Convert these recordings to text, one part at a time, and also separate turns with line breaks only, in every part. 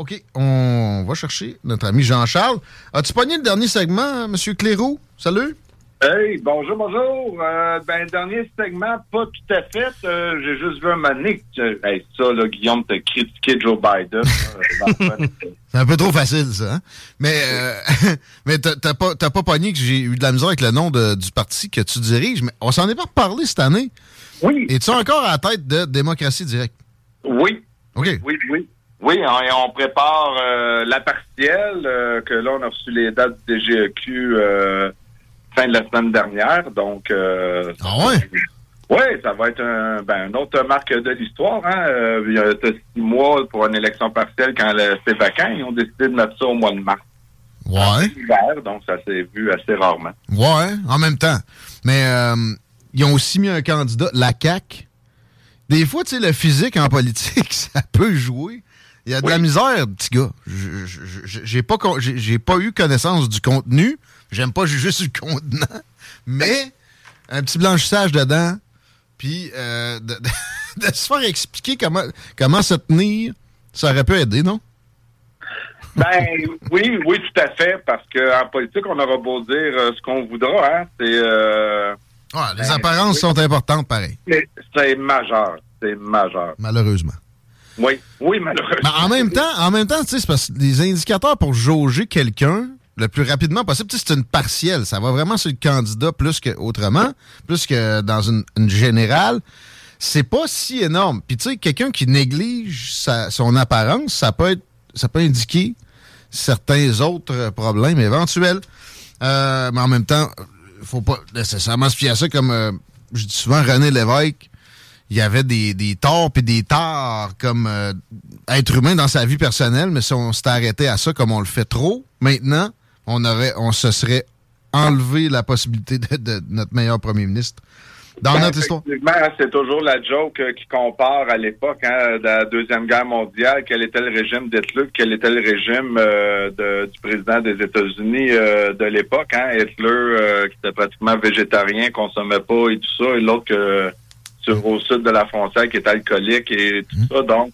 OK, on va chercher notre ami Jean-Charles. As-tu pogné le dernier segment, M. Cléroux? Salut!
Hey, bonjour, bonjour. Euh, ben, dernier segment, pas tout à fait. Euh, J'ai juste vu un moment donné que, euh, hey, ça, là, Guillaume, t'as critiqué Joe Biden. Euh,
C'est un peu trop facile, ça. hein? Mais, euh, mais t'as pas, pogné que j'ai eu de la misère avec le nom de- du parti que tu diriges, mais on s'en est pas reparlé cette année.
Oui.
Es-tu encore à la tête de Démocratie Directe?
oui.
OK.
Oui, oui. Oui, on, on prépare euh, la partielle, euh, que là, on a reçu les dates du DGEQ euh, fin de la semaine dernière. Donc,
Ah ouais?
Oui, ça va être un, ben, une autre marque de l'histoire. Hein? Il y a six mois pour une élection partielle quand c'est vacant. Ils ont décidé de mettre ça au mois de mars.
Ouais.
Hiver, donc ça s'est vu assez rarement.
Ouais, en même temps. Mais ils ont aussi mis un candidat, la CAQ. Des fois, tu sais, le physique en politique, ça peut jouer. Il y a de la misère, petit gars. J'ai pas, j'ai pas eu connaissance du contenu. J'aime pas juger sur le contenant. Mais un petit blanchissage dedans, puis euh, de, de- de se faire expliquer comment, comment se tenir, ça aurait pu aider, non?
Ben oui, oui, tout à fait, parce qu'en politique, on aura beau dire euh, ce qu'on voudra, hein. C'est euh,
les
Ben,
apparences
oui.
sont importantes, pareil,
c'est majeur. C'est majeur.
malheureusement.
Oui, oui, malheureusement.
Mais en même temps, en même temps, tu sais, c'est parce que les indicateurs pour jauger quelqu'un le plus rapidement possible, tu sais, c'est une partielle. Ça va vraiment sur le candidat plus qu'autrement, plus que dans une, générale. C'est pas si énorme. Puis tu sais, quelqu'un qui néglige sa- son apparence, ça peut être, ça peut indiquer certains autres problèmes éventuels. Euh, mais en même temps, faut pas nécessairement se fier à ça comme euh, je dis souvent René Lévesque il y avait des, des torts et des torts comme euh, être humain dans sa vie personnelle, mais si on s'était arrêté à ça comme on le fait trop, maintenant, on aurait on se serait enlevé la possibilité de, de notre meilleur premier ministre dans
Ben,
notre histoire.
C'est toujours la joke euh, qui compare à l'époque hein, de la Deuxième Guerre mondiale, quel était le régime d'Hitler, quel était le régime euh, de- du président des États-Unis euh, de l'époque. Hein, Hitler, euh, qui était pratiquement végétarien, consommait pas et tout ça, et l'autre sur au sud de la frontière qui est alcoolique et tout ça. Donc,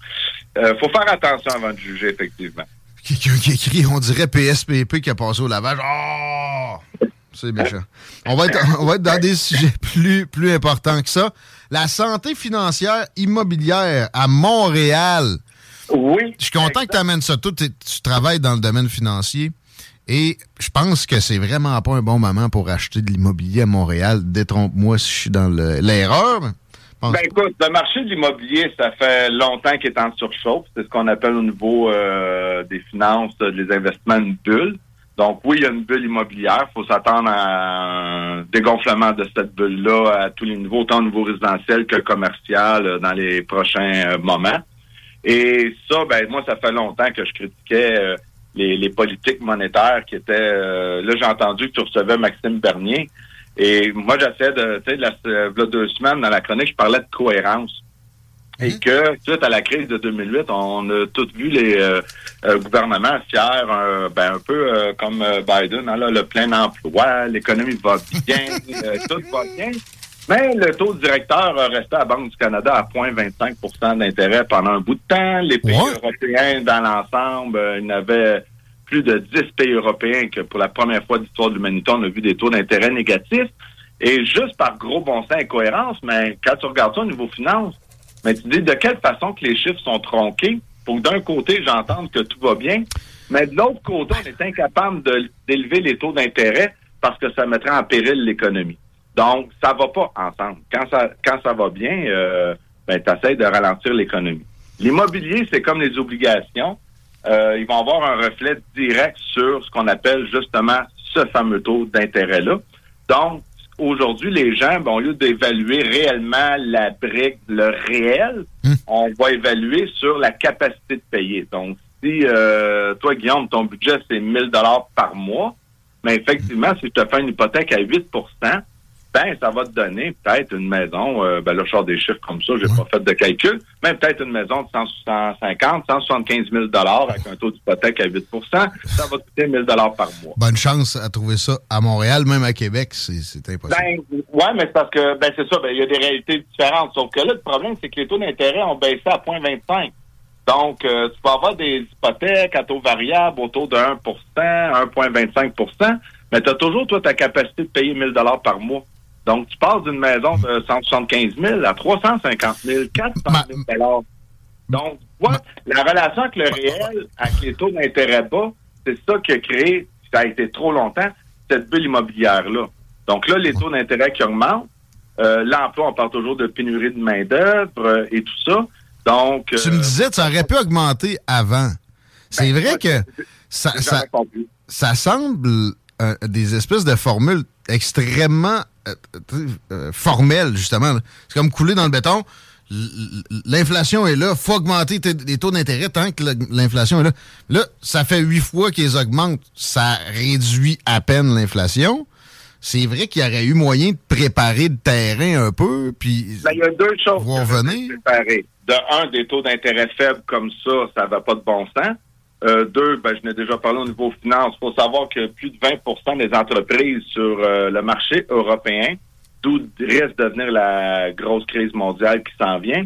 euh, faut faire attention avant de juger, effectivement.
Quelqu'un qui écrit, on dirait PSPP qui a passé au lavage. Oh! C'est méchant. On va, être, on va être dans des sujets plus, plus importants que ça. La santé financière immobilière à Montréal.
Oui.
Je suis content que tu amènes ça. Toi, t'es- tu travailles dans le domaine financier. Et je pense que c'est vraiment pas un bon moment pour acheter de l'immobilier à Montréal. Détrompe-moi si je suis dans le- l'erreur.
Ben écoute, le marché de l'immobilier, ça fait longtemps qu'il est en surchauffe. C'est ce qu'on appelle au niveau euh, des finances, euh, des investissements, une bulle. Donc oui, il y a une bulle immobilière. Il faut s'attendre à un dégonflement de cette bulle-là à tous les niveaux, autant au niveau résidentiel que commercial euh, dans les prochains euh, moments. Et ça, ben moi, ça fait longtemps que je critiquais les, les politiques monétaires qui étaient... euh, là, j'ai entendu que tu recevais Maxime Bernier. Et moi, j'essaie de... Tu sais, la, euh, v'là deux semaines, dans la chronique, je parlais de cohérence. Et que, suite à la crise de 2008, on a tous vu les euh, euh, gouvernements fiers, euh, ben, un peu comme Biden, hein, là, le plein emploi, l'économie va bien, tout va bien. Mais le taux directeur a resté à la Banque du Canada à 0,25% d'intérêt pendant un bout de temps. Les pays
Ouais.
européens, dans l'ensemble, il y en avait plus de 10 pays européens que pour la première fois de l'histoire de l'humanité, on a vu des taux d'intérêt négatifs. Et juste par gros bon sens et cohérence, mais quand tu regardes ça au niveau finance, Mais tu dis de quelle façon que les chiffres sont tronqués pour que d'un côté, j'entende que tout va bien, mais de l'autre côté, on est incapable d'élever les taux d'intérêt parce que ça mettrait en péril l'économie. Donc, ça va pas ensemble. Quand ça, quand ça va bien, euh, ben, tu essaies de ralentir l'économie. L'immobilier, c'est comme les obligations. Euh, ils vont avoir un reflet direct sur ce qu'on appelle justement ce fameux taux d'intérêt-là. Donc, aujourd'hui, les gens, ben, au lieu d'évaluer réellement la brique, le réel, on va évaluer sur la capacité de payer. Donc, si euh, toi, Guillaume, ton budget, c'est 1000 dollars par mois, mais effectivement, si je te fais une hypothèque à 8 ben, ça va te donner peut-être une maison, euh, ben là, je sors des chiffres comme ça, j'ai pas fait de calcul, mais peut-être une maison de 100, 150, 175 000 avec un taux d'hypothèque à 8% ça va te coûter 1000 par mois.
Bonne chance à trouver ça à Montréal, même à Québec, c'est impossible.
Ben, ouais, mais c'est parce que, ben, c'est ça, ben, il y a des réalités différentes. Sauf que là, le problème, c'est que les taux d'intérêt ont baissé à 0,25. Donc, euh, tu peux avoir des hypothèques à taux variable autour de 1% 1,25% mais tu as toujours, toi, ta capacité de payer 1000 par mois. Donc, tu passes d'une maison de 175 000 à 350 000, 400 000 Donc, tu vois, la relation avec le réel, avec les taux d'intérêt bas, c'est ça qui a créé, ça a été trop longtemps, cette bulle immobilière-là. Donc là, les taux d'intérêt qui augmentent, euh, l'emploi, on parle toujours de pénurie de main-d'œuvre euh, et tout ça. Donc,
Tu me
euh,
disais, ça aurait pu augmenter avant. C'est
Ben,
vrai que ça, semble des espèces de formules extrêmement euh, euh, formelles, justement. C'est comme couler dans le béton. L'inflation est là, faut augmenter les taux d'intérêt tant que l'inflation est là. Là, ça fait huit fois qu'ils augmentent, ça réduit à peine l'inflation. C'est vrai qu'il y aurait eu moyen de préparer le terrain un peu, puis
Ben, il y a deux choses. Vais
venir.
préparer. De un, des taux d'intérêt faibles comme ça, ça va pas de bon sens. Euh, deux, ben, je n'ai déjà parlé au niveau finance. Il faut savoir que plus de 20% des entreprises sur euh, le marché européen, d'où risque de venir la grosse crise mondiale qui s'en vient,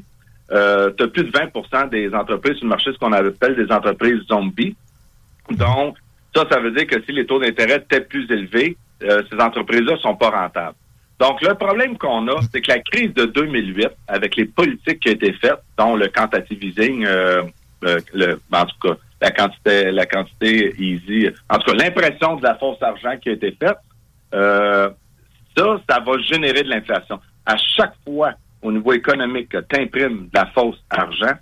euh, tu as plus de 20% des entreprises sur le marché, ce qu'on appelle des entreprises zombies. Donc, ça, ça veut dire que si les taux d'intérêt étaient plus élevés, euh, ces entreprises-là sont pas rentables. Donc, le problème qu'on a, c'est que la crise de 2008, avec les politiques qui ont été faites, dont le quantitative easing, euh, euh, le, en tout cas, la quantité, la quantité easy, en tout cas, l'impression de la fausse argent qui a été faite, euh, ça, ça va générer de l'inflation. À chaque fois, au niveau économique, que tu imprimes de la fausse argent,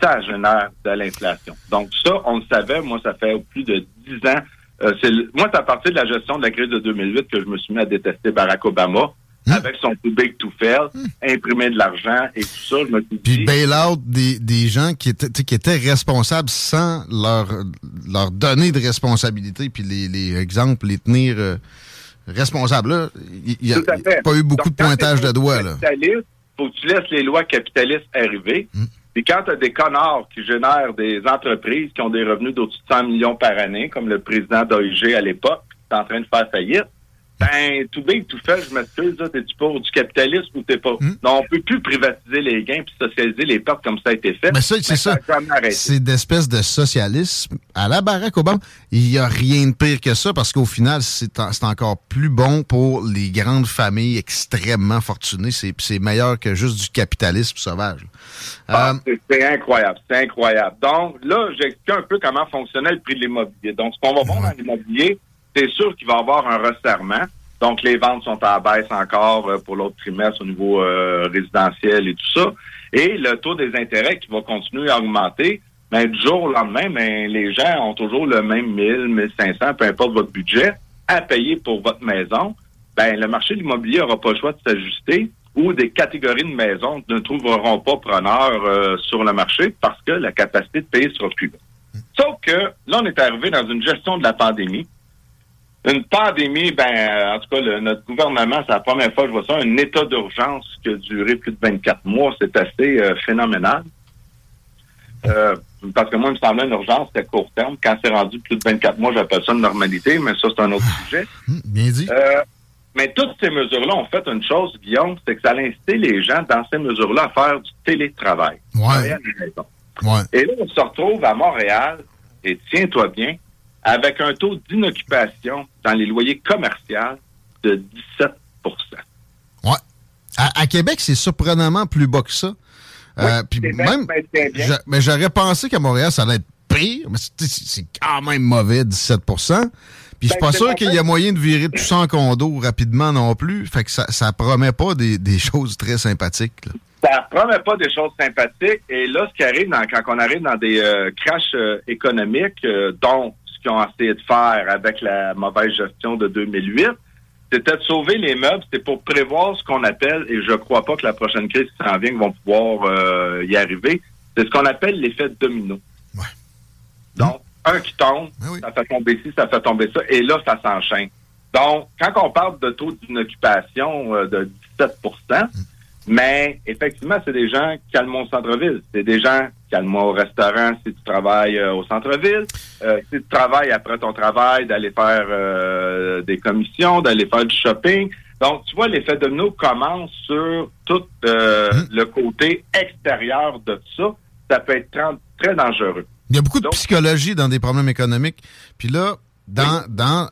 ça génère de l'inflation. Donc ça, on le savait, moi, ça fait plus de dix ans. Euh, c'est moi, c'est à partir de la gestion de la crise de 2008 que je me suis mis à détester Barack Obama, avec son too big to fail, imprimer de l'argent et tout ça. Je me suis
Puis
dit,
bail-out des, des gens qui étaient, qui étaient responsables sans leur, leur donner de responsabilité, puis les, les exemples, les tenir euh, responsables. Là, il n'y a,
Tout
pas eu beaucoup
Donc,
de pointage de doigts.
Capitaliste, faut que tu laisses les lois capitalistes arriver.
Hmm.
Puis quand tu as des connards qui génèrent des entreprises qui ont des revenus d'au-dessus de 100 millions par année, comme le président d'OIG à l'époque, qui est en train de faire faillite, ben, tout big, tout fait, je m'excuse, t'es-tu pour du capitalisme ou t'es pas?
Hmm?
Non, on peut plus privatiser les gains puis socialiser les pertes comme ça a été fait.
Mais ça, c'est ça. C'est d'espèces de socialisme. À la Barack Obama, il n'y a rien de pire que ça parce qu'au final, c'est en- c'est encore plus bon pour les grandes familles extrêmement fortunées. C'est meilleur que juste du capitalisme sauvage.
Ah,
Euh,
c'est- c'est incroyable, c'est incroyable. Donc là, j'explique un peu comment fonctionnait le prix de l'immobilier. Donc, ce qu'on va voir dans l'immobilier, c'est sûr qu'il va y avoir un resserrement. Donc, les ventes sont à la baisse encore euh, pour l'autre trimestre au niveau euh, résidentiel et tout ça. Et le taux des intérêts qui va continuer à augmenter. Mais du jour au lendemain, ben, les gens ont toujours le même 1000, 1500, peu importe votre budget, à payer pour votre maison. Ben, le marché de l'immobilier n'aura pas le choix de s'ajuster ou des catégories de maisons ne trouveront pas preneur euh, sur le marché parce que la capacité de payer sera plus. Sauf que là, on est arrivé dans une gestion de la pandémie. Une pandémie, ben, euh, en tout cas, le- notre gouvernement, c'est la première fois que je vois ça, un état d'urgence qui a duré plus de 24 mois. C'est assez euh, phénoménal. Euh, parce que moi, il me semblait une urgence, c'était court terme. Quand c'est rendu plus de 24 mois, j'appelle ça une normalité, mais ça, c'est un autre sujet.
hum, bien dit.
Euh, mais toutes ces mesures-là ont fait une chose, Guillaume, c'est que ça a incité les gens dans ces mesures-là à faire du télétravail.
Ouais. Ouais.
Et là, on se retrouve à Montréal, et tiens-toi bien, avec un taux d'inoccupation dans les loyers commerciaux de 17
Ouais. À, à Québec, c'est surprenamment plus bas que ça. Euh, puis même,
bien.
mais j'aurais pensé qu'à Montréal, ça allait être pire, mais c'est- quand même mauvais, 17% Puis je suis
Ben,
pas sûr qu'il y a moyen de virer tout ça en condo rapidement non plus. Fait que ça, ça promet pas des, des choses très sympathiques. là.
ça promet pas des choses sympathiques. Et là, ce qui arrive dans- quand on arrive dans des euh, crashs euh, économiques, euh, dont qu'ils ont essayé de faire avec la mauvaise gestion de 2008, c'était de sauver les meubles. C'est pour prévoir ce qu'on appelle, et je crois pas que la prochaine crise qui s'en vient qu'ils vont pouvoir euh, y arriver, c'est ce qu'on appelle l'effet domino.
Ouais.
Donc, un qui tombe,
oui.
ça fait tomber ci, ça fait tomber ça, et là, ça s'enchaîne. Donc, quand on parle de taux d'inoccupation euh, de 17% mais effectivement, c'est des gens qui calment centre-ville. C'est des gens calment au restaurant si tu travailles euh, au centre-ville. Euh, si tu travailles après ton travail, d'aller faire euh, des commissions, d'aller faire du shopping. Donc, tu vois, l'effet domino commence sur tout euh, le côté extérieur de ça. Ça peut être très, très dangereux.
Il y a beaucoup de
Donc-
psychologie dans des problèmes économiques. Puis là, dans, dans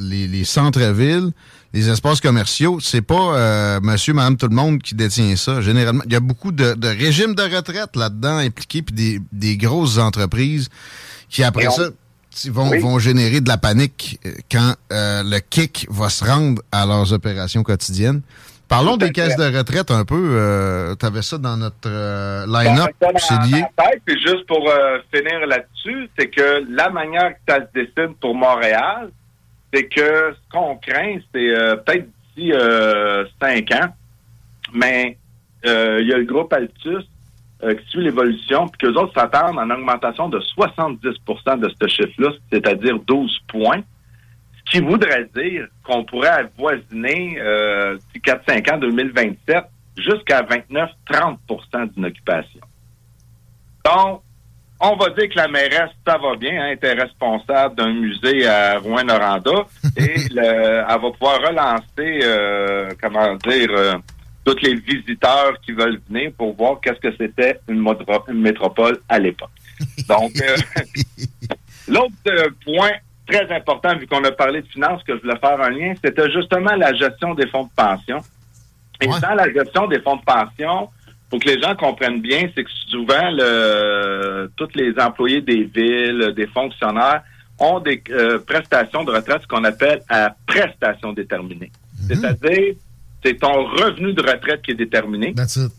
les, les centres-villes, les espaces commerciaux, c'est pas euh, monsieur, madame, tout le monde qui détient ça. Généralement, il y a beaucoup de, de régimes de retraite là-dedans impliqués, puis des, des grosses entreprises qui, après
on-
ça, vont,
Oui.
vont générer de la panique euh, quand euh, le kick va se rendre à leurs opérations quotidiennes. Parlons des caisses de retraite un peu. Euh, tu avais ça dans notre euh, line-up.
Bon,
C'est lié.
ma tête, puis juste pour euh, finir là-dessus, c'est que la manière que ça se dessine pour Montréal, c'est que ce qu'on craint, c'est euh, peut-être d'ici euh, cinq ans, mais euh, il y a le groupe Altus euh, qui suit l'évolution, puis qu'eux autres s'attendent à une augmentation de 70% de ce chiffre-là, c'est-à-dire 12 points. Ce qui voudrait dire qu'on pourrait avoisiner euh, d'ici 4-5 ans, 2027, jusqu'à 29-30 d'une occupation. Donc, on va dire que la mairesse, ça va bien, hein, était responsable d'un musée à Rouen-Noranda et le- elle va pouvoir relancer, euh, comment dire, euh, tous les visiteurs qui veulent venir pour voir qu'est-ce que c'était une, métropole à l'époque. Donc, euh, l'autre point très important, vu qu'on a parlé de finances, que je voulais faire un lien, c'était justement la gestion des fonds de pension. Et
Ouais.
dans la gestion des fonds de pension, pour que les gens comprennent bien, c'est que souvent, le, tous les employés des villes, des fonctionnaires, ont des euh, prestations de retraite, ce qu'on appelle à prestations déterminées. C'est-à-dire, c'est ton revenu de retraite qui est déterminé.
That's it.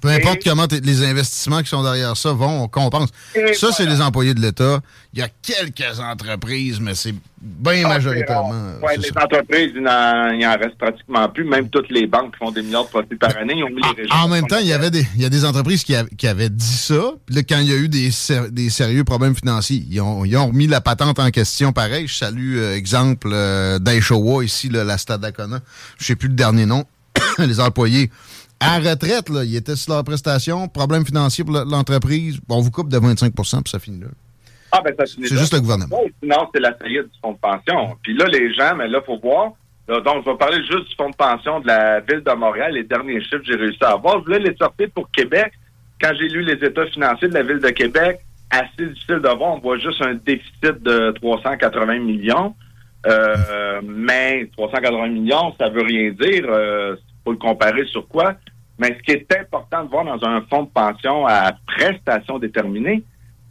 Peu importe comment les investissements qui sont derrière ça vont, on compense. Ça, c'est les employés de l'État. Il y a quelques entreprises, mais c'est bien
Ah,
majoritairement.
Ouais,
c'est
les
ça.
entreprises, il n'en, reste pratiquement plus. Même toutes les banques qui font des milliards de profits par année, ils ont mis les régimes.
En même temps, il y avait des, il y a des entreprises qui, av- qui avaient dit ça. Puis là, quand il y a eu des, ser- des sérieux problèmes financiers, ils ont, ils ont remis la patente en question pareil. Je salue, euh, exemple, euh, d'Aishowa, ici, là, la Stade Dacona. Je sais plus le dernier nom. les employés à retraite, là, ils étaient sur leur prestation. Problème financier pour le- l'entreprise. On vous coupe de 25% puis ça finit là.
Ah, ben, ça finit
C'est juste le gouvernement.
Sinon, c'est la faillite du fonds de pension. Puis là, les gens, mais là, faut voir. Là, donc, je vais parler juste du fonds de pension de la Ville de Montréal. Les derniers chiffres que j'ai réussi à avoir. Je voulais les sortir pour Québec. Quand j'ai lu les états financiers de la Ville de Québec, assez difficile de voir. On voit juste un déficit de 380 millions. Euh, mais 380 millions, ça veut rien dire. Euh, faut le comparer sur quoi? Mais ce qui est important de voir dans un fonds de pension à prestation déterminée,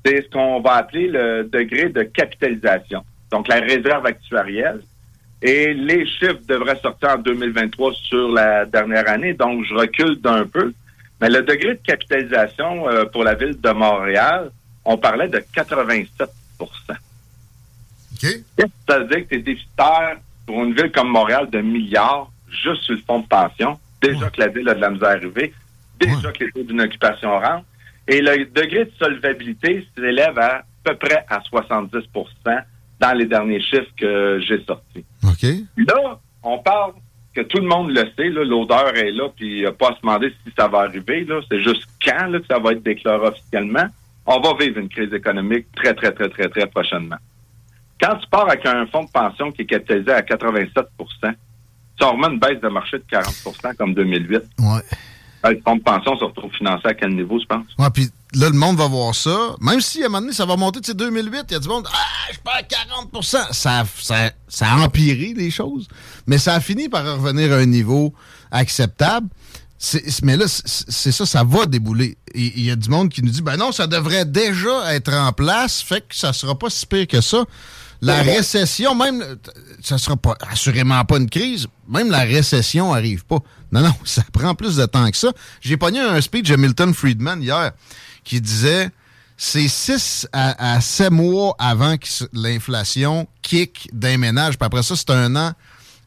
c'est ce qu'on va appeler le degré de capitalisation. Donc, la réserve actuarielle. Et les chiffres devraient sortir en 2023 sur la dernière année. Donc, je recule d'un peu. Mais le degré de capitalisation euh, pour la ville de Montréal, on parlait de 87
OK?
Ça veut dire que tu es déficitaire pour une ville comme Montréal de milliards? Juste sur le fonds de pension. Déjà
Ouais.
que la ville a de la misère à arriver. Déjà
Ouais.
que les taux d'une occupation rentrent. Et le degré de solvabilité s'élève à peu près à 70% dans les derniers chiffres que j'ai sortis.
OK?
Là, on parle que tout le monde le sait, l'odeur est là, puis il n'y a pas à se demander si ça va arriver. C'est juste quand là, que ça va être déclaré officiellement. On va vivre une crise économique très, très, très, très, très prochainement. Quand tu pars avec un fonds de pension qui est capitalisé à 87 tu en remets une baisse de marché de 40% comme 2008.
Ouais.
Le fonds de pension se retrouve financé à quel niveau, je pense?
Ouais, puis là, le monde va voir ça. Même si à un moment donné, ça va monter, tu sais, 2008, il y a du monde, ah, je perds 40 ça, ça, ça a empiré les choses, mais ça a fini par revenir à un niveau acceptable. mais là, c'est ça, ça va débouler. Il y a du monde qui nous dit, ben non, ça devrait déjà être en place, fait que ça sera pas si pire que ça. La récession, même, ça sera pas assurément pas une crise, même la récession arrive pas. Non, non, ça prend plus de temps que ça. J'ai pogné un speech de Milton Friedman hier qui disait c'est 6 à, 7 mois avant que l'inflation kick d'un ménage. Puis après ça, c'est un an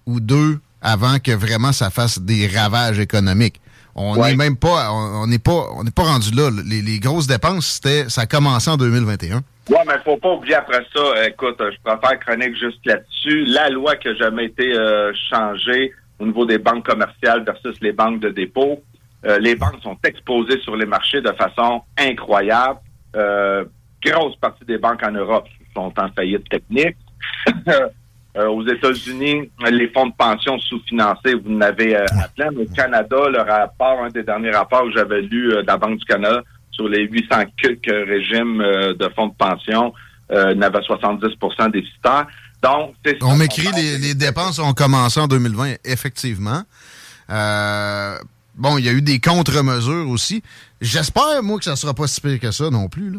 ou deux avant que vraiment ça fasse des ravages économiques. On n'est même pas, on n'est pas, on n'est pas rendu là. Les, grosses dépenses, c'était, ça a commencé en 2021.
Oui, mais faut pas oublier après ça. Écoute, je préfère chronique juste là-dessus. La loi qui n'a jamais été euh, changée au niveau des banques commerciales versus les banques de dépôt. Euh, les banques sont exposées sur les marchés de façon incroyable. Euh, grosse partie des banques en Europe sont en faillite technique. Euh, aux États-Unis, les fonds de pension sous-financés, vous en avez euh, à plein. Au Canada, le rapport, un des derniers rapports que j'avais lu de la Banque du Canada sur les 800 quelques régimes de fonds de pension, euh, n'avait 70% déficitaires. Donc,
On m'écrit les, les, dépenses ont commencé en 2020, effectivement. bon, il y a eu des contre-mesures aussi. J'espère, moi, que ça sera pas si pire que ça non plus. Là.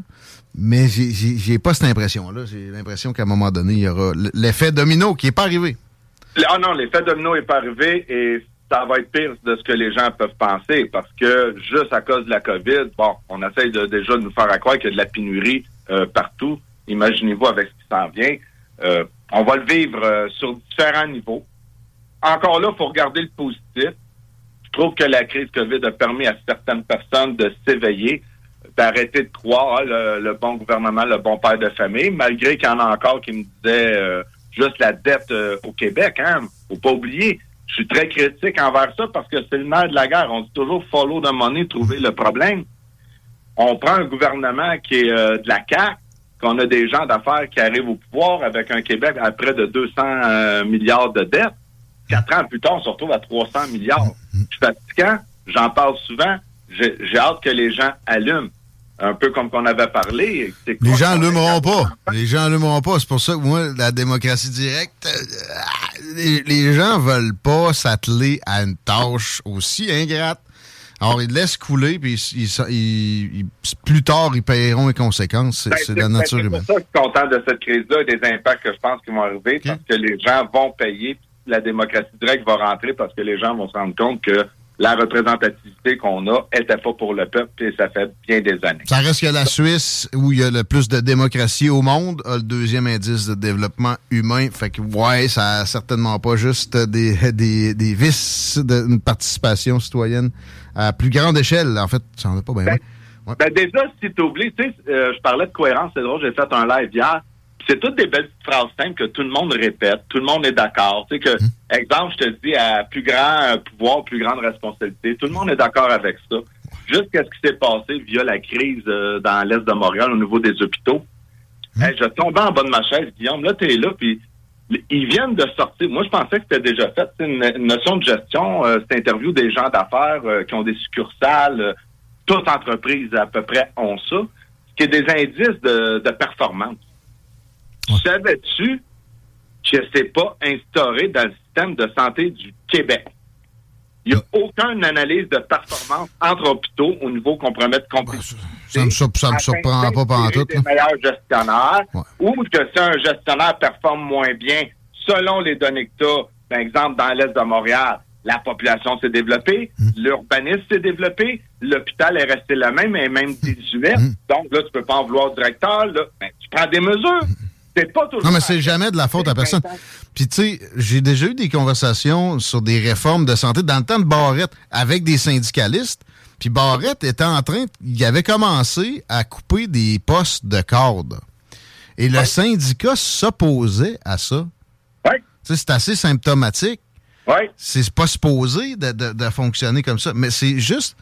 Mais j'ai pas cette impression-là. J'ai l'impression qu'à un moment donné, il y aura l'effet domino qui n'est pas arrivé.
Ah non, l'effet domino n'est pas arrivé et ça va être pire de ce que les gens peuvent penser parce que juste à cause de la COVID, bon, on essaye déjà de nous faire croire qu'il y a de la pénurie euh, partout. Imaginez-vous avec ce qui s'en vient. Euh, on va le vivre euh, sur différents niveaux. Encore là, il faut regarder le positif. Je trouve que la crise COVID a permis à certaines personnes de s'éveiller d'arrêter de croire hein, le, bon gouvernement, le bon père de famille, malgré qu'il y en a encore qui me disaient juste la dette au Québec. Hein, faut pas oublier. Je suis très critique envers ça parce que c'est le nerf de la guerre. On dit toujours follow the money, trouver le problème. On prend un gouvernement qui est euh, de la CAQ, qu'on a des gens d'affaires qui arrivent au pouvoir avec un Québec à près de 200 milliards de dettes. Quatre ans plus tard, on se retrouve à 300 milliards. Je suis fatiguant, j'en parle souvent. J'ai hâte que les gens allument un peu comme qu'on avait parlé.
Les gens l'aimeront pas. Les gens l'aimeront pas. C'est pour ça que moi, la démocratie directe, euh, les, les, gens veulent pas s'atteler à une tâche aussi ingrate. Alors, ils laissent couler, puis ils, plus tard, ils paieront les conséquences. C'est ben, la nature humaine.
C'est pour ça que je suis content de cette crise-là et des impacts que je pense qui vont arriver, parce que les gens vont payer, la démocratie directe va rentrer parce que les gens vont se rendre compte que la représentativité qu'on a n'était pas pour le peuple et ça fait bien des années.
Ça reste que la Suisse, où il y a le plus de démocratie au monde, a le deuxième indice de développement humain. Fait que, ouais, ça n'a certainement pas juste des, des, des vices d'une participation citoyenne à plus grande échelle. En fait, ça n'en est pas bien.
Ben, ben, déjà, si tu oublies, tu sais, euh, je parlais de cohérence, c'est drôle, j'ai fait un live hier c'est toutes des belles phrases simples que tout le monde répète, tout le monde est d'accord. Tu sais que, hum. exemple, je te dis, à plus grand pouvoir, plus grande responsabilité, tout le monde est d'accord avec ça. Juste qu'est-ce qui s'est passé via la crise euh, dans l'Est de Montréal au niveau des hôpitaux? Hum. je tombais en bas de ma chaise, Guillaume, là, tu es là, puis ils viennent de sortir. Moi, je pensais que c'était déjà fait. C'est une, notion de gestion. Euh, cette interview des gens d'affaires euh, qui ont des succursales. toutes entreprises à peu près ont ça. Ce qui est des indices de performance. Savais-tu que c'est pas instauré dans le système de santé du Québec? Il n'y a aucune analyse de performance entre hôpitaux au niveau qu'on promet de compétition.
ça, me, ça me surprend pas pendant tout.
des meilleurs gestionnaires ou que si un gestionnaire performe moins bien, selon les données que tu as, par exemple, dans l'Est de Montréal, la population s'est développée, hum. l'urbanisme s'est développé, l'hôpital est resté le même et même 18. Hum. Donc là, tu peux pas en vouloir au directeur. Là. Ben, tu prends des mesures. Hum.
Non, mais c'est jamais de la faute à personne. Puis, tu sais, j'ai déjà eu des conversations sur des réformes de santé dans le temps de Barrette avec des syndicalistes. Puis Barrette était en train, il avait commencé à couper des postes de cadre. Et le syndicat s'opposait à ça.
Oui.
C'est assez symptomatique.
Oui.
C'est pas supposé de, de, fonctionner comme ça. Mais c'est juste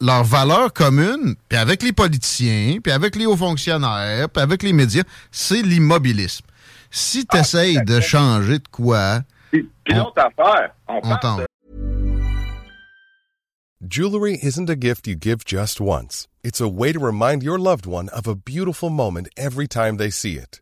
leur valeur commune, puis avec les politiciens, puis avec les hauts fonctionnaires, puis avec les médias, c'est l'immobilisme. Si tu essayes ah, de changer de quoi...
Puis, l'autre affaire, on, on de...
Jewelry isn't a gift you give just once. It's a way to remind your loved one of a beautiful moment every time they see it.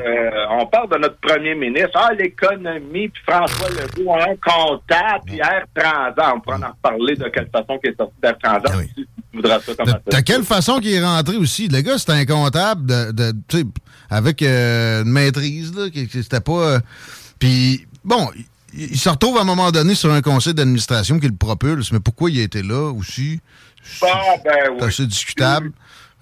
Euh, on parle de notre premier ministre. Ah, l'économie, puis François Legault, un comptable, puis Air Transat. On pourra en reparler de quelle façon qu'il est sorti d'Air Transat.
Oui.
Si tu voudras ça comme
De,
ça.
de quelle façon qu'il est rentré aussi? Le gars, c'était un comptable de, de, tu sais, avec euh, une maîtrise, là, qui- qui- c'était pas... euh, Puis, bon, il, il se retrouve à un moment donné sur un conseil d'administration qui le propulse, mais pourquoi il a été là aussi?
Ah, ben
C'est
oui.
assez discutable.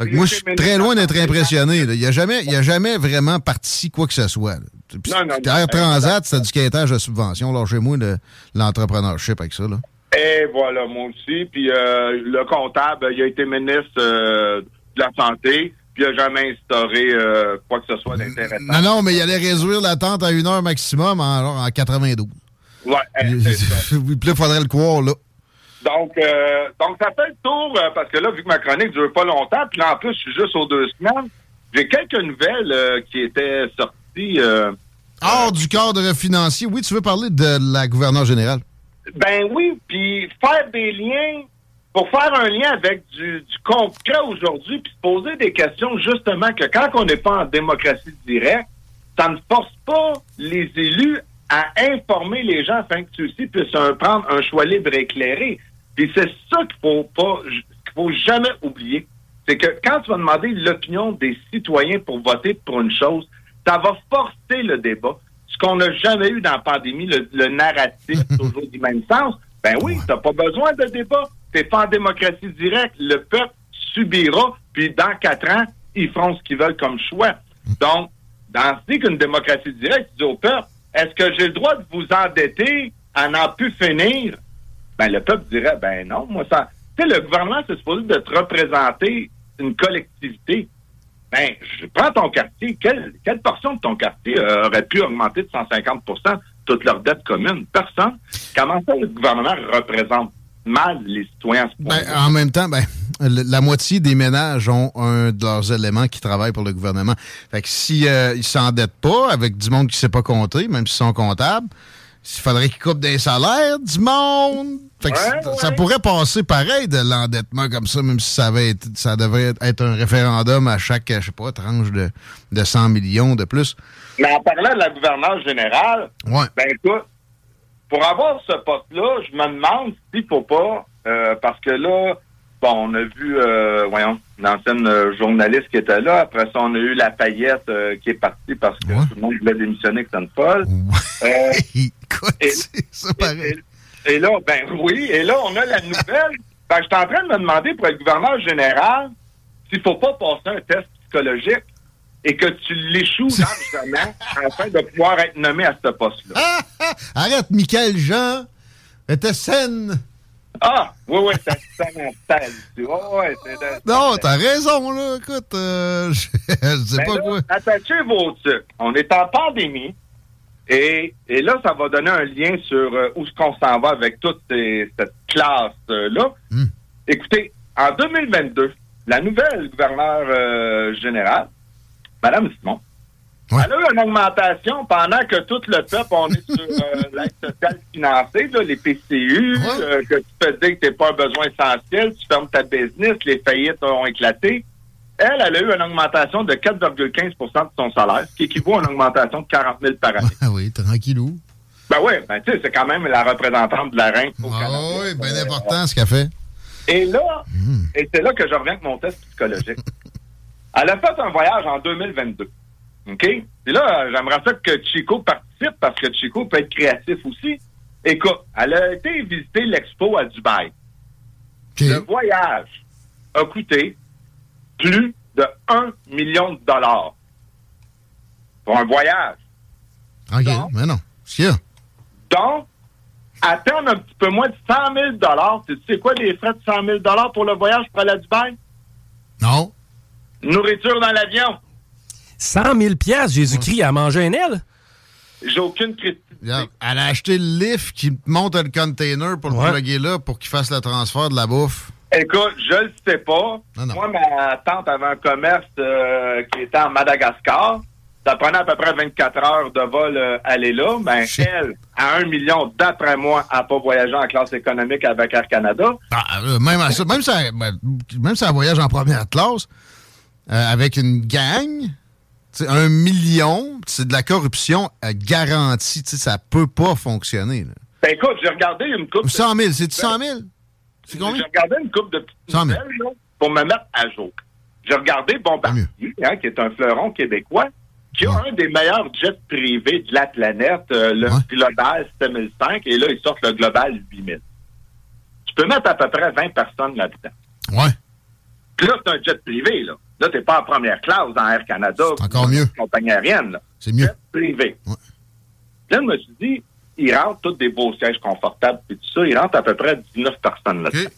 Moi, je suis très loin d'être impressionné. là. Il n'a jamais, il a jamais vraiment parti quoi que ce soit. Puis,
Non, non.
Air Transat, c'était du quêtage de subvention. Lâchez-moi le- l'entrepreneurship avec ça. Là.
Et voilà, moi aussi. Puis euh, le comptable, il a été ministre euh, de la Santé, puis il n'a jamais instauré euh, quoi que ce soit d'intéressant.
Non, non, mais il allait réduire l'attente à une heure maximum en 92.
Ouais, eh, c'est ça.
Puis là, il faudrait le croire, là.
Donc, euh, donc ça fait le tour, euh, parce que là, vu que ma chronique dure pas longtemps, puis là, en plus, je suis juste aux deux semaines, j'ai quelques nouvelles euh, qui étaient sorties. euh,
Hors du cadre financier, oui, tu veux parler de la gouverneure générale?
Ben oui, puis faire des liens, pour faire un lien avec du, du concret aujourd'hui, puis se poser des questions justement que quand on n'est pas en démocratie directe, ça ne force pas les élus à informer les gens afin que ceux-ci puissent un- prendre un choix libre et éclairé. Puis c'est ça qu'il faut pas, qu'il faut jamais oublier. C'est que quand tu vas demander l'opinion des citoyens pour voter pour une chose, ça va forcer le débat. Ce qu'on n'a jamais eu dans la pandémie, le, le narratif toujours du même sens. Ben oui, t'as pas besoin de débat. T'es pas en démocratie directe. Le peuple subira, puis dans quatre ans, ils feront ce qu'ils veulent comme choix. Donc, dans ce qu'une démocratie directe, tu dis au peuple, est-ce que j'ai le droit de vous endetter à n'en plus finir? Ben, le peuple dirait, ben non, moi, ça. Tu sais, le gouvernement, c'est supposé de te représenter une collectivité. Ben, je prends ton quartier. Quelle, quelle portion de ton quartier euh, aurait pu augmenter de 150% toute leur dette commune? Personne. Comment ça, le gouvernement représente mal les citoyens à ce
Ben, en même temps, ben, la moitié des ménages ont un de leurs éléments qui travaillent pour le gouvernement. Fait que si euh, s'endettent pas avec du monde qui sait pas compter, même s'ils sont comptables, il faudrait qu'ils coupent des salaires du monde. Fait que
Ouais,
ça pourrait passer pareil de l'endettement comme ça, même si ça avait été- ça devait être un référendum à chaque, je sais pas, tranche de, de 100 millions de plus.
Mais en parlant de la gouverneure générale,
Ouais.
Ben écoute, pour avoir ce poste-là, je me demande s'il faut pas, euh, parce que là, bon, on a vu, euh, voyons, l'ancienne euh, journaliste qui était là. Après ça, on a eu la paillette euh, qui est partie parce que
Ouais.
tout le monde voulait démissionner que c'était une folle. Euh,
Écoute,
Et-
c'est ça
et,
pareil.
et- et là, ben oui, et là, on a la nouvelle. ben, je suis en train de me demander pour être gouverneur général s'il faut pas passer un test psychologique et que tu l'échoues largement afin de pouvoir être nommé à ce poste-là.
Ah, ah, arrête, Michael Jean. était saine.
Ah, oui, oui, oui, c'est de-
Non, t'as raison, là. Écoute, euh, je, je sais
Ben
pas
là,
quoi.
Attachez vos trucs. On est en pandémie. Et, et là, ça va donner un lien sur euh, où est-ce qu'on s'en va avec toute ces- cette classe-là.
Hmm.
Écoutez, en 2022, la nouvelle gouverneure euh, générale, Mme Simon,
Ouais.
elle a eu une augmentation pendant que tout le peuple, on est sur euh, l'aide sociale financée, là, les PCU,
Ouais.
euh, que tu peux te dire que tu pas un besoin essentiel, tu fermes ta business, les faillites ont éclaté. Elle, elle a eu une augmentation de 4,15% de son salaire, ce qui équivaut à une augmentation de 40 000 par année.
Ah oui, tranquillou.
Ben oui, ben tu sais, c'est quand même la représentante de la reine au
Ah
Canada.
oui, bien important ce qu'elle fait.
Et là, et c'est là que je reviens avec mon test psychologique. Elle a fait un voyage en 2022. OK? Et là, j'aimerais ça que Chico participe parce que Chico peut être créatif aussi. Écoute, elle a été visiter l'expo à Dubaï. Le voyage a coûté plus de 1 million de dollars pour un voyage.
OK, mais non. A?
Donc, attendre un petit peu moins de 100 000 dollars. Tu sais quoi les frais de 100 000 dollars pour le voyage pour aller à Dubaï?
Non.
Nourriture dans l'avion.
100 000 piastres, Jésus-Christ a mangé un aile?
J'ai aucune critique.
Elle a acheté le lift qui monte le container pour le plugger là pour qu'il fasse le transfert de la bouffe.
Écoute, je le sais pas.
Non, non.
Moi, ma tante avait un commerce euh, qui était en Madagascar. Ça prenait à peu près 24 heures de vol euh, aller là. Ben,
Shit.
elle, à un million, d'après moi, a pas voyagé en classe économique avec Air Canada.
Ah, euh, même à ça, même si elle, ben, même si elle voyage en première classe, euh, avec une gang, un million, c'est de la corruption euh, garantie. tu sais, Ça peut pas fonctionner. là.
Ben, écoute, j'ai regardé une coupe.
Ou 100 000, c'est-tu 100 000? C'est
J'ai regardé une coupe de petites
100 000.
nouvelles là, pour me mettre à jour. J'ai regardé Bombardier, hein, qui est un fleuron québécois, qui a
Ouais.
un des meilleurs jets privés de la planète, euh, le
Ouais.
Global 7005, et là, ils sortent le Global 8000. Tu peux mettre à peu près 20 personnes là-dedans.
Ouais.
Puis là, c'est un jet privé, là. Là, t'es pas en première classe dans Air Canada.
Encore mieux.
Compagnie aérienne.
C'est mieux.
Privé.
Ouais.
Là, je me suis dit, ils rentrent tous des beaux sièges confortables et tout ça. Ils rentrent à peu près 19 personnes là-dedans.
OK.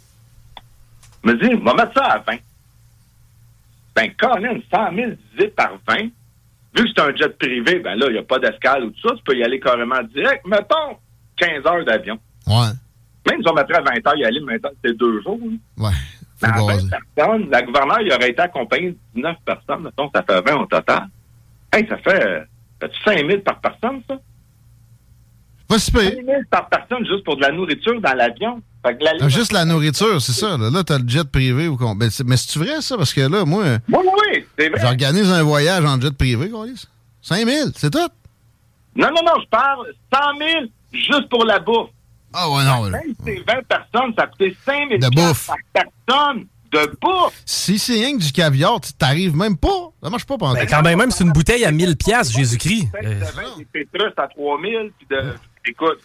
Je me dis, on va mettre ça à 20. Ben, Colin, 100 000 divisé par 20. Vu que c'est un jet privé, ben là, il n'y a pas d'escale ou tout ça. Tu peux y aller carrément direct. Mettons 15 heures d'avion.
Ouais.
Même si on mettrait à 20 heures y aller, maintenant, c'est deux jours. là.
Ouais.
À. 20 personnes, la gouverneure, il aurait été accompagné de 19 personnes. Mettons, ça fait 20 au total. Hey, ça fait, euh, fait 5 000 par personne, ça?
Pas si
5
pire.
000 par personne juste pour de la nourriture dans l'avion. La
Ah, Juste la nourriture, c'est ça. Là, là t'as le jet privé ou quoi. Ben, c'est- mais c'est-tu vrai, ça? Parce que là, moi,
Oui, oui, oui, c'est vrai.
j'organise un voyage en jet privé, quoi. 5 000, c'est tout?
Non, non, non, je parle 100 000 juste pour la bouffe.
Ah ouais, non. là.
Même c'est 20 personnes, ça coûtait 5 000
De bouffe.
par personne de bouffe.
Si c'est rien que du caviar, tu t'arrives même pas. Ça marche pas pendant
Ben, quand même, même c'est une bouteille à 1000 piastres, Jésus-Christ. Euh,
des pétrus à 3 000. Puis de... Écoute,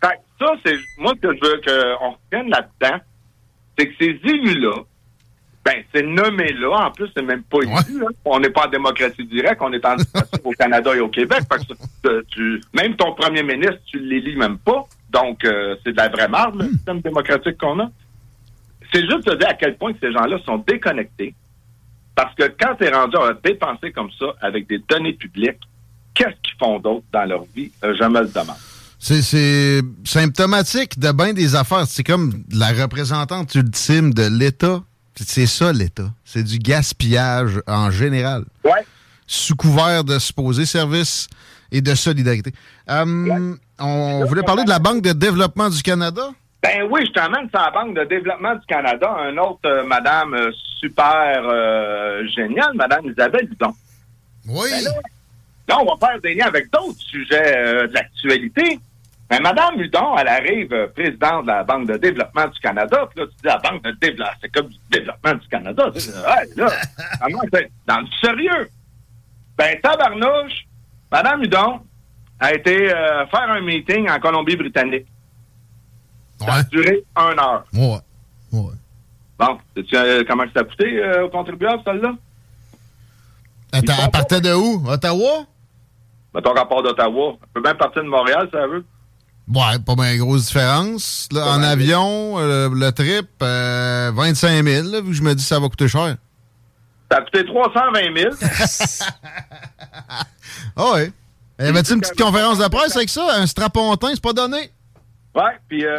ça, c'est... Moi, ce que je veux qu'on retienne là-dedans, c'est que ces élus-là, ben, c'est nommé là. En plus, c'est même pas élu. là. On n'est pas en démocratie directe. On est en démocratie au Canada et au Québec. Fait que tu, même ton premier ministre, tu l'élis même pas. Donc, euh, c'est de la vraie marde, le système démocratique qu'on a. C'est juste de dire à quel point ces gens-là sont déconnectés. Parce que quand tu es rendu à dépenser comme ça avec des données publiques, qu'est-ce qu'ils font d'autre dans leur vie? Euh, je me le demande.
C'est, c'est symptomatique de bien des affaires. C'est comme la représentante ultime de l'État. C'est ça, l'État. C'est du gaspillage en général.
Ouais.
Sous couvert de supposés services et de solidarité. Euh, On voulait parler de la Banque de développement du Canada?
Ben oui, je t'emmène sur la Banque de développement du Canada, un autre euh, madame euh, super euh, géniale, madame Isabelle Hudon.
Oui.
Ben là, là, on va faire des liens avec d'autres sujets de l'actualité. Mais madame Hudon, elle arrive présidente de la Banque de développement du Canada, puis là, tu dis la Banque de développement, c'est comme du développement du Canada. Tu dis, ouais, là, c'est dans le sérieux? Ben, tabarnouche, madame Hudon a été euh, faire un meeting en Colombie-Britannique. Ça a duré une heure.
Ouais. Ouais.
Bon, sais-tu euh, comment ça a coûté euh, aux contribuables, celle-là?
Attends, elle partait de où? Ottawa?
Mettons qu'à part d'Ottawa. Elle peut même partir de Montréal, ça veut.
Ouais, pas bien grosse différence. Là, en avion, euh, le trip, euh, 25 000, là, vu que je me dis que ça va coûter cher.
Ça a coûté 320 000.
Ah ouais. Y avait-tu une petite conférence de presse avec ça? Un strapontin, c'est pas donné?
Ouais, puis euh,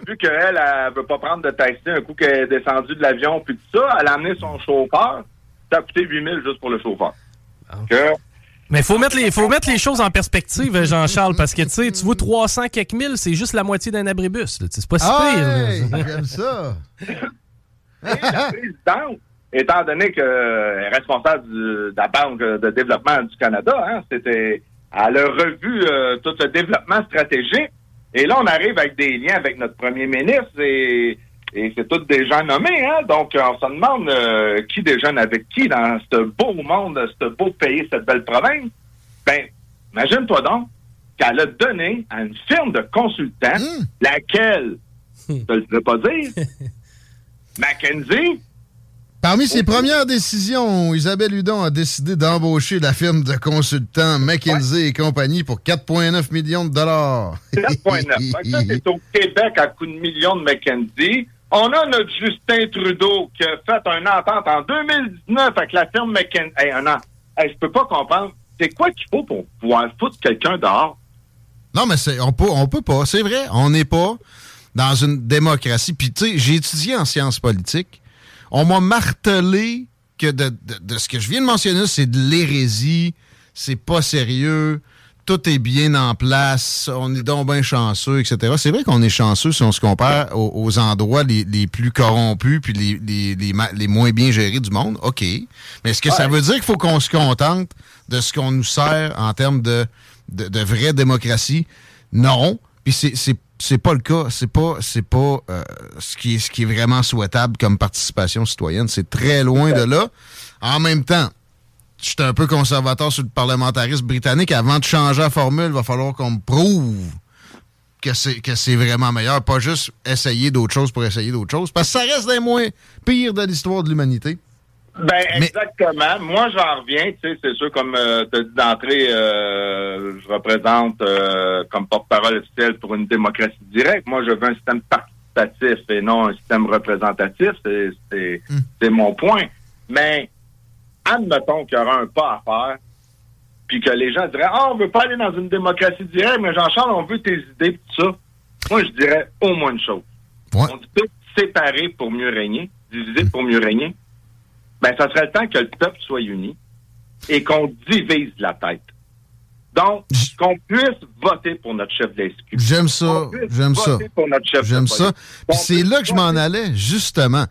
vu qu'elle, elle veut pas prendre de taxi un coup qu'elle est descendue de l'avion, puis tout ça, elle a amené son chauffeur. Ça a coûté 8 000 juste pour le chauffeur. Que,
Mais il faut mettre les faut mettre les choses en perspective, Jean-Charles, parce que tu sais, tu vois 300 quelques mille, c'est juste la moitié d'un abribus. C'est pas si
Ah,
pire.
hey, j'aime ça.
Et la présidente, étant donné qu'elle est responsable du- de la Banque de développement du Canada, hein, c'était, elle a revu euh, tout le développement stratégique. Et là, on arrive avec des liens avec notre premier ministre et, et c'est tous des gens nommés. Hein, donc, on se demande euh, qui déjeune avec qui dans ce beau monde, ce beau pays, cette belle province. Ben, imagine-toi donc qu'elle a donné à une firme de consultants,
Hmm.
laquelle, je ne le veux pas dire, McKenzie,
Parmi ses premières décisions, Isabelle Hudon a décidé d'embaucher la firme de consultants McKinsey et compagnie pour 4,9 millions de dollars.
4,9. Fait que ça, c'est au Québec à coup de millions de McKenzie. On a notre Justin Trudeau qui a fait une entente en 2019 avec la firme McKenzie. Hey, un an. Hey, je peux pas comprendre. C'est quoi qu'il faut pour pouvoir foutre quelqu'un dehors?
Non, mais c'est, on peut, on peut pas. C'est vrai, on n'est pas dans une démocratie. Puis, tu sais, j'ai étudié en sciences politiques. On m'a martelé que de, de- de ce que je viens de mentionner, c'est de l'hérésie, c'est pas sérieux, tout est bien en place, on est donc bien chanceux, etc. C'est vrai qu'on est chanceux si on se compare aux, aux endroits les, les plus corrompus puis les, les, les moins bien gérés du monde. OK. Mais est-ce que ça veut dire qu'il faut qu'on se contente de ce qu'on nous sert en termes de, de, de vraie démocratie? Non. Puis c'est, c'est, pas le cas. C'est pas, c'est pas euh, ce, qui est, ce qui est vraiment souhaitable comme participation citoyenne. C'est très loin de là. En même temps, je suis un peu conservateur sur le parlementarisme britannique. Avant de changer la formule, il va falloir qu'on me prouve que c'est, que c'est vraiment meilleur. Pas juste essayer d'autres choses pour essayer d'autres choses. Parce que ça reste des moins pires de l'histoire de l'humanité.
Ben,
Mais-
exactement. Moi, j'en reviens, tu sais, c'est sûr, comme tu as dit d'entrée, euh, je représente euh, comme porte-parole officielle pour une démocratie directe. Moi, je veux un système participatif et non un système représentatif. C'est, c'est mon point. Mais, admettons qu'il y aura un pas à faire, puis que les gens diraient, ah, on veut pas aller dans une démocratie directe, mais Jean-Charles, on veut tes idées, tout ça. Moi, je dirais au moins une chose.
Ouais.
On dit séparer pour mieux régner, diviser pour mieux régner. Ben, ça serait le temps que le peuple soit uni et qu'on divise la tête. Donc, qu'on puisse voter pour notre chef de.
J'aime ça. J'aime ça. J'aime ça. Puis c'est là que je m'en allais, justement.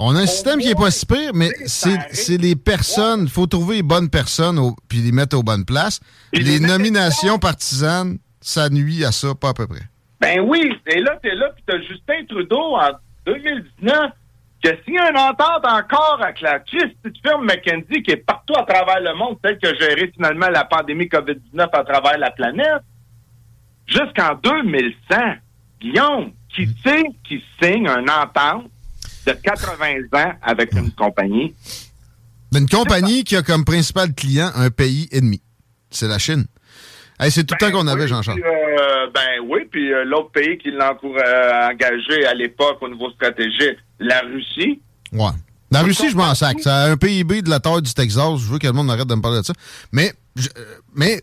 On a un système qui est pas si pire, mais c'est c'est les personnes. Il faut trouver les bonnes personnes au- puis les mettre aux bonnes places.
Puis
Les nominations partisanes, ça nuit à ça, pas à peu près.
Ben oui, et là, t'es là, puis t'as Justin Trudeau en 2019 qui a signé une entente encore avec la petite firme McKenzie qui est partout à travers le monde, celle qui a géré finalement la pandémie COVID-19 à travers la planète. Jusqu'en 2100, Guillaume, qui sait qui signe une entente de 80 ans avec une compagnie?
Une compagnie qui a comme principal client un pays ennemi. C'est la Chine. Hey, c'est tout le temps qu'on avait,
Oui,
Jean-Charles.
euh, ben oui, puis euh, l'autre pays qui l'a euh, engagé à l'époque au niveau stratégique, la Russie.
Ouais. La Russie, je m'en sac. Ça a un PIB de la taille du Texas. Je veux que le monde arrête de me parler de ça. Mais, je, euh, mais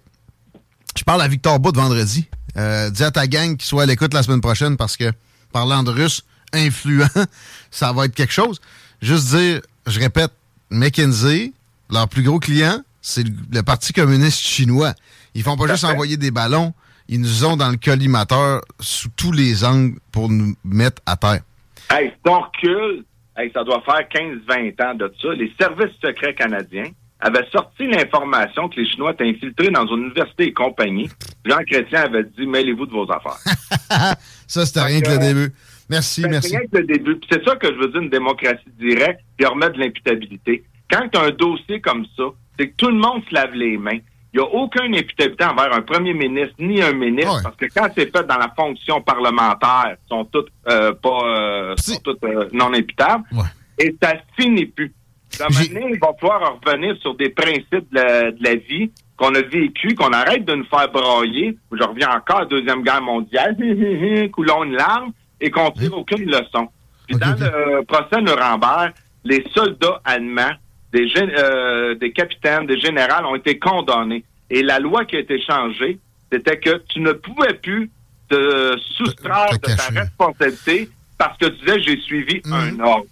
je parle à Victor Bout vendredi. Euh, dis à ta gang qu'il soit à l'écoute la semaine prochaine parce que, parlant de russe influent, ça va être quelque chose. Juste dire, je répète, McKinsey, leur plus gros client, c'est le, le Parti communiste chinois. Ils font pas juste envoyer des ballons, ils nous ont dans le collimateur sous tous les angles pour nous mettre à terre.
Hey, ton recul, hey, ça doit faire 15-20 ans de ça. Les services secrets canadiens avaient sorti l'information que les Chinois étaient infiltrés dans une université et compagnie. Jean Chrétien avait dit, mêlez-vous de vos affaires.
Ça, c'était rien que le début. Merci,
Ben,
merci.
C'est rien que le début. C'est ça que je veux dire, une démocratie directe, puis remettre de l'imputabilité. Quand tu as un dossier comme ça, c'est que tout le monde se lave les mains. Il n'y a aucune imputabilité envers un premier ministre ni un ministre,
Ouais.
parce que quand c'est fait dans la fonction parlementaire, ils sont toutes euh, pas euh, sont toutes euh, non imputables.
Ouais.
Et ça finit plus. À un moment il va falloir revenir sur des principes de la, de la vie qu'on a vécu, qu'on arrête de nous faire brailler. Je reviens encore à la Deuxième Guerre mondiale, coulons une larme, et qu'on tire aucune leçon. Puis dans le procès Nuremberg, les soldats allemands, des, euh, des capitaines, des généraux ont été condamnés. Et la loi qui a été changée, c'était que tu ne pouvais plus te soustraire de ta responsabilité parce que tu disais j'ai suivi
Mhm.
un ordre.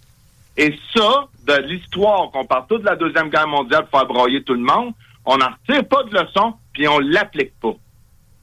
Et ça, de l'histoire, qu'on parle tout de la Deuxième Guerre mondiale pour faire broyer tout le monde, on n'en retire pas de leçon, puis on l'applique pas.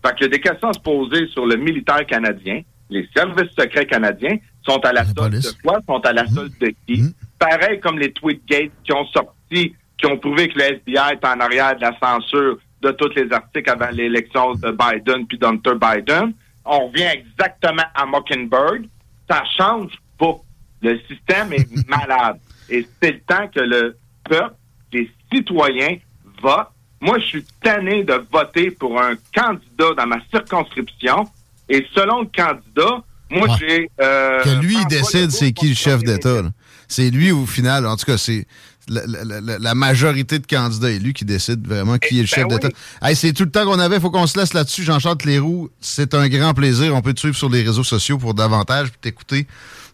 Fait qu'il y a des questions à se poser sur le militaire canadien. Les services secrets canadiens sont à la
La
solde de quoi? Sont à la solde de qui?
Mhm.
Pareil comme les Tweetgate qui ont sorti, qui ont prouvé que le FBI est en arrière de la censure de tous les articles avant l'élection de Biden puis d'Hunter Biden. On revient exactement à Mockingbird. Ça change pas. Le système est malade. Et c'est le temps que le peuple, les citoyens, votent moi, je suis tanné de voter pour un candidat dans ma circonscription. Et selon le candidat, moi,
Ouais.
j'ai... euh,
Que lui, il décide c'est qui le chef d'État. C'est lui, au final, en tout cas, c'est la, la- la- la majorité de candidats élus qui décide vraiment qui est le
ben
chef
oui.
d'État. Hey, c'est tout le temps qu'on avait. faut qu'on se laisse là-dessus. Jean-Charles Leroux, c'est un grand plaisir. On peut te suivre sur les réseaux sociaux pour davantage puis t'écouter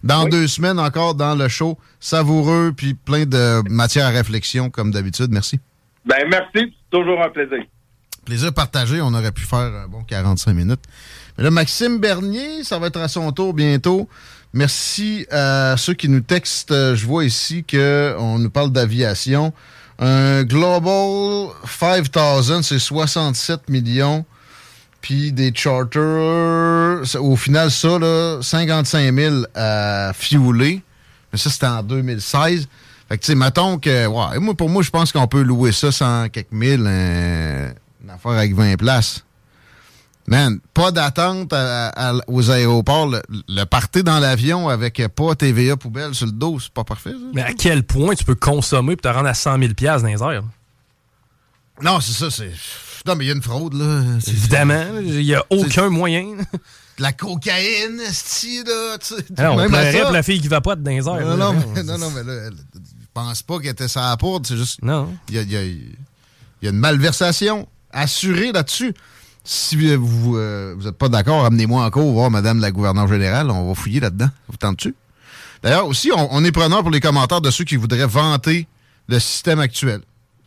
dans
Oui.
deux semaines encore dans le show. Savoureux puis plein de matière à réflexion comme d'habitude. Merci.
Ben, merci. Toujours un plaisir.
Plaisir partagé. On aurait pu faire un bon 45 minutes. Mais là, Maxime Bernier, ça va être à son tour bientôt. Merci à ceux qui nous textent. Euh, Je vois ici qu'on nous parle d'aviation. Un Global 5000, c'est 67 millions. Puis des charters, au final, ça, là, 55 000 à fueler. Mais ça, c'était en 2016. Fait que, tu sais, mettons que, pour moi, je pense qu'on peut louer ça 100 quelques mille, euh, une affaire avec 20 places. Man, pas d'attente aux aéroports. Le, le party dans l'avion avec pas TVA poubelle sur le dos, c'est pas parfait, ça?
Mais à quel point tu peux consommer pour te rendre à 100 000 dans les airs?
Non, c'est ça, c'est... Non, mais il y a une fraude, là.
Évidemment, il n'y a aucun moyen.
De la cocaïne, esti, là, tu sais.
On pleurait
ça.
pour la fille qui va pas dans les airs.
Non,
là.
non, mais, non, non, mais là, elle- je pense pas qu'elle était sa poudre, c'est juste...
Non.
Il y a, il y a- il y a une malversation assurée là-dessus. Si vous euh, vous êtes pas d'accord, amenez-moi en voir Madame la gouverneure générale. On va fouiller là-dedans. Vous tentez-tu? D'ailleurs, aussi, on, on est preneur pour les commentaires de ceux qui voudraient vanter le système actuel.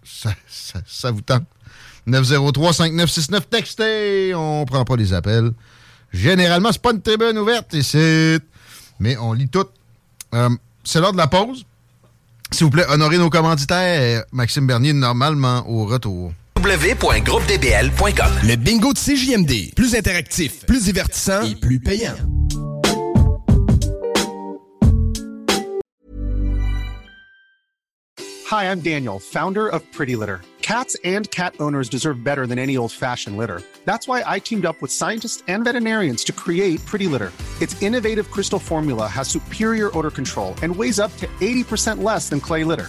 Ça, ça, ça vous tente. 903-5969, textez! On prend pas les appels. Généralement, c'est pas une tribune ouverte ici, mais on lit tout. Euh, c'est l'heure de la pause. S'il vous plaît, honorez nos commanditaires. Maxime Bernier, normalement, au retour.
www.groupedbl.com. Le bingo de CJMD. Plus interactif, plus divertissant et plus payant.
Hi, I'm Daniel, founder of Pretty Litter. Cats and cat owners deserve better than any old fashioned litter. That's why I teamed up with scientists and veterinarians to create Pretty Litter. Its innovative crystal formula has superior odor control and weighs up to 80% less than clay litter.